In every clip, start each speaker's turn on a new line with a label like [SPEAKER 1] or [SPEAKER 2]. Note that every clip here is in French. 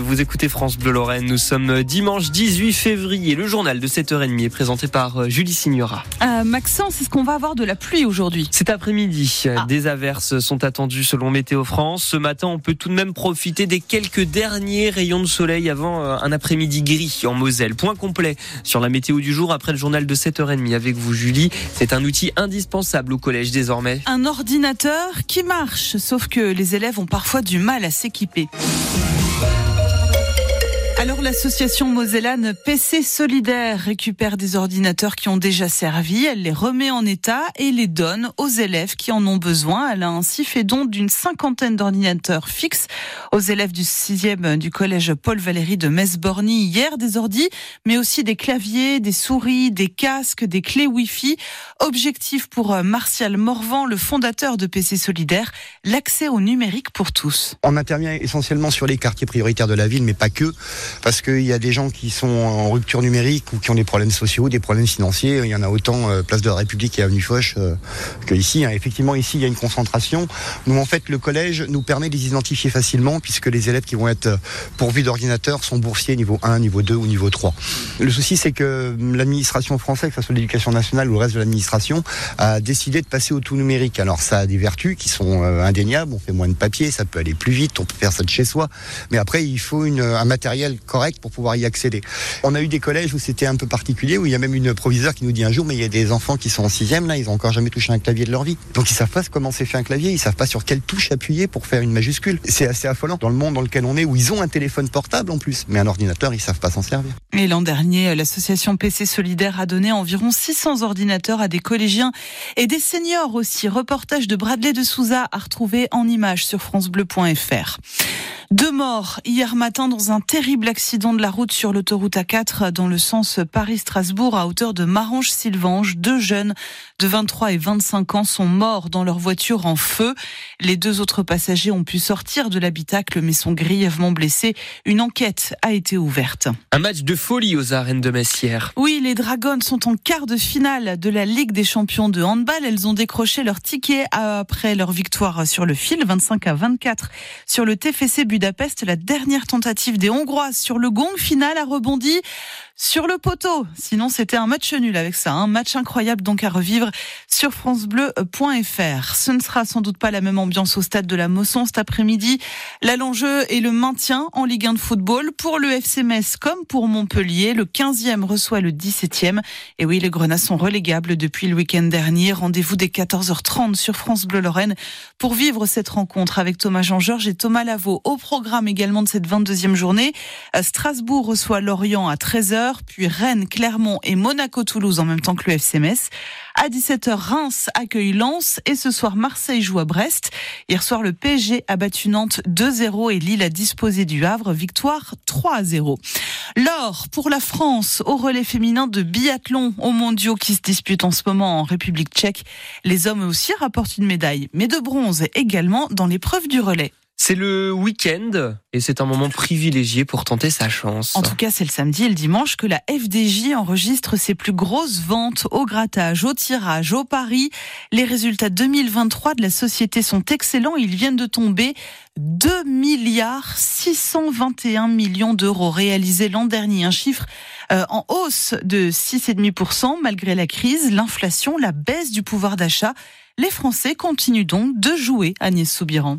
[SPEAKER 1] Vous écoutez France Bleu Lorraine, nous sommes dimanche 18 février. Le journal de 7h30 est présenté par euh, Julie Signora.
[SPEAKER 2] Euh, Maxence, est-ce qu'on va avoir de la pluie aujourd'hui
[SPEAKER 1] Cet après-midi,
[SPEAKER 2] Ah.
[SPEAKER 1] des averses sont attendues selon Météo France. Ce matin, on peut tout de même profiter des quelques derniers rayons de soleil avant euh, un après-midi gris en Moselle. Point complet sur la météo du jour après le journal de 7h30 avec vous Julie. C'est un outil indispensable au collège désormais.
[SPEAKER 2] Un ordinateur qui marche, sauf que les élèves ont parfois du mal à s'équiper. Alors l'association mosellane PC Solidaire récupère des ordinateurs qui ont déjà servi, elle les remet en état et les donne aux élèves qui en ont besoin. Elle a ainsi fait don d'une cinquantaine d'ordinateurs fixes aux élèves du 6e du collège Paul Valéry de Metz-Borny hier, des ordis, mais aussi des claviers, des souris, des casques, des clés Wi-Fi. Objectif pour euh, Martial Morvan, le fondateur de PC Solidaire, l'accès au numérique pour tous.
[SPEAKER 3] On intervient essentiellement sur les quartiers prioritaires de la ville, mais pas que, parce qu'il y a des gens qui sont en rupture numérique ou qui ont des problèmes sociaux, des problèmes financiers. Il y en a autant euh, place de la République et avenue Foch euh, hein. Effectivement, ici, il y a une concentration. Nous, en fait, le collège nous permet de les identifier facilement, puisque les élèves qui vont être euh, pourvus d'ordinateurs sont boursiers niveau 1, niveau 2 ou niveau 3. Le souci, c'est que hum, l'administration française, que ce soit l'éducation nationale ou le reste de l'administration, a décidé de passer au tout numérique. Alors, ça a des vertus qui sont euh, indéniables. On fait moins de papier, ça peut aller plus vite, on peut faire ça de chez soi. Mais après, il faut un matériel correct pour pouvoir y accéder. On a eu des collèges où c'était un peu particulier, où il y a même une proviseure qui nous dit un jour, mais il y a des enfants qui sont en sixième, là, ils ont encore jamais touché un clavier de leur vie. Donc ils savent pas comment c'est fait un clavier, ils savent pas sur quelle touche appuyer pour faire une majuscule. C'est assez affolant dans le monde dans lequel on est, où ils ont un téléphone portable en plus, mais un ordinateur, ils savent pas s'en servir.
[SPEAKER 2] Et l'an dernier, l'association PC Solidaire a donné environ 600 ordinateurs à des collégiens et des seniors aussi. Reportage de Bradley de Souza à retrouver en images sur francebleu.fr. Deux morts hier matin dans un terrible accident de la route sur l'autoroute A4 dans le sens Paris-Strasbourg à hauteur de Marange-Sylvange. Deux jeunes de 23 et 25 ans sont morts dans leur voiture en feu. Les deux autres passagers ont pu sortir de l'habitacle mais sont grièvement blessés. Une enquête a été ouverte.
[SPEAKER 1] Un match de folie aux arènes de Messières.
[SPEAKER 2] Oui, les Dragons sont en quart de finale de la Ligue des champions de handball. Elles ont décroché leur ticket après leur victoire sur le fil, 25 à 24 sur le TFC Budapest. La dernière tentative des Hongroises sur le gong final a rebondi sur le poteau. Sinon, c'était un match nul avec ça. Un match incroyable donc à revivre sur francebleu.fr. Ce ne sera sans doute pas la même ambiance au stade de la Mosson cet après-midi. Là, l'enjeu est le maintien en Ligue 1 de football pour le FC Metz comme pour Montpellier. Le 15e reçoit le 17e. Et oui, les Grenats sont relégables depuis le week-end dernier. Rendez-vous dès 14h30 sur France Bleu Lorraine pour vivre cette rencontre avec Thomas Jean-Georges et Thomas Lavaux. Au programme également de cette 22e journée, Strasbourg reçoit Lorient à 13h, puis Rennes, Clermont et Monaco-Toulouse en même temps que le FC Metz. À 17h, Reims accueille Lens et ce soir, Marseille joue à Brest. Hier soir, le PSG a battu Nantes 2-0 et Lille a disposé du Havre. Victoire 3-0. L'or pour la France au relais féminin de biathlon aux mondiaux qui se disputent en ce moment en République tchèque. Les hommes aussi rapportent une médaille, mais de bronze également dans l'épreuve du relais.
[SPEAKER 1] C'est le week-end et c'est un moment privilégié pour tenter sa chance.
[SPEAKER 2] En tout cas, c'est le samedi et le dimanche que la FDJ enregistre ses plus grosses ventes au grattage, au tirage, au pari. Les résultats 2023 de la société sont excellents. Ils viennent de tomber 2 milliards 621 millions d'euros réalisés l'an dernier. Un chiffre euh, en hausse de 6,5% malgré la crise, l'inflation, la baisse du pouvoir d'achat. Les Français continuent donc de jouer, Agnès Soubiran.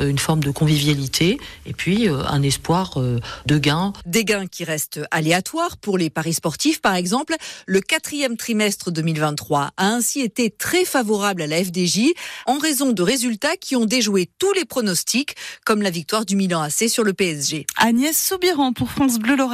[SPEAKER 4] une forme de convivialité et puis euh, un espoir euh, de gain.
[SPEAKER 5] Des gains qui restent aléatoires pour les paris sportifs, par exemple. Le quatrième trimestre 2023 a ainsi été très favorable à la FDJ en raison de résultats qui ont déjoué tous les pronostics, comme la victoire du Milan AC sur le PSG.
[SPEAKER 2] Agnès Soubiran pour France Bleu Lorraine.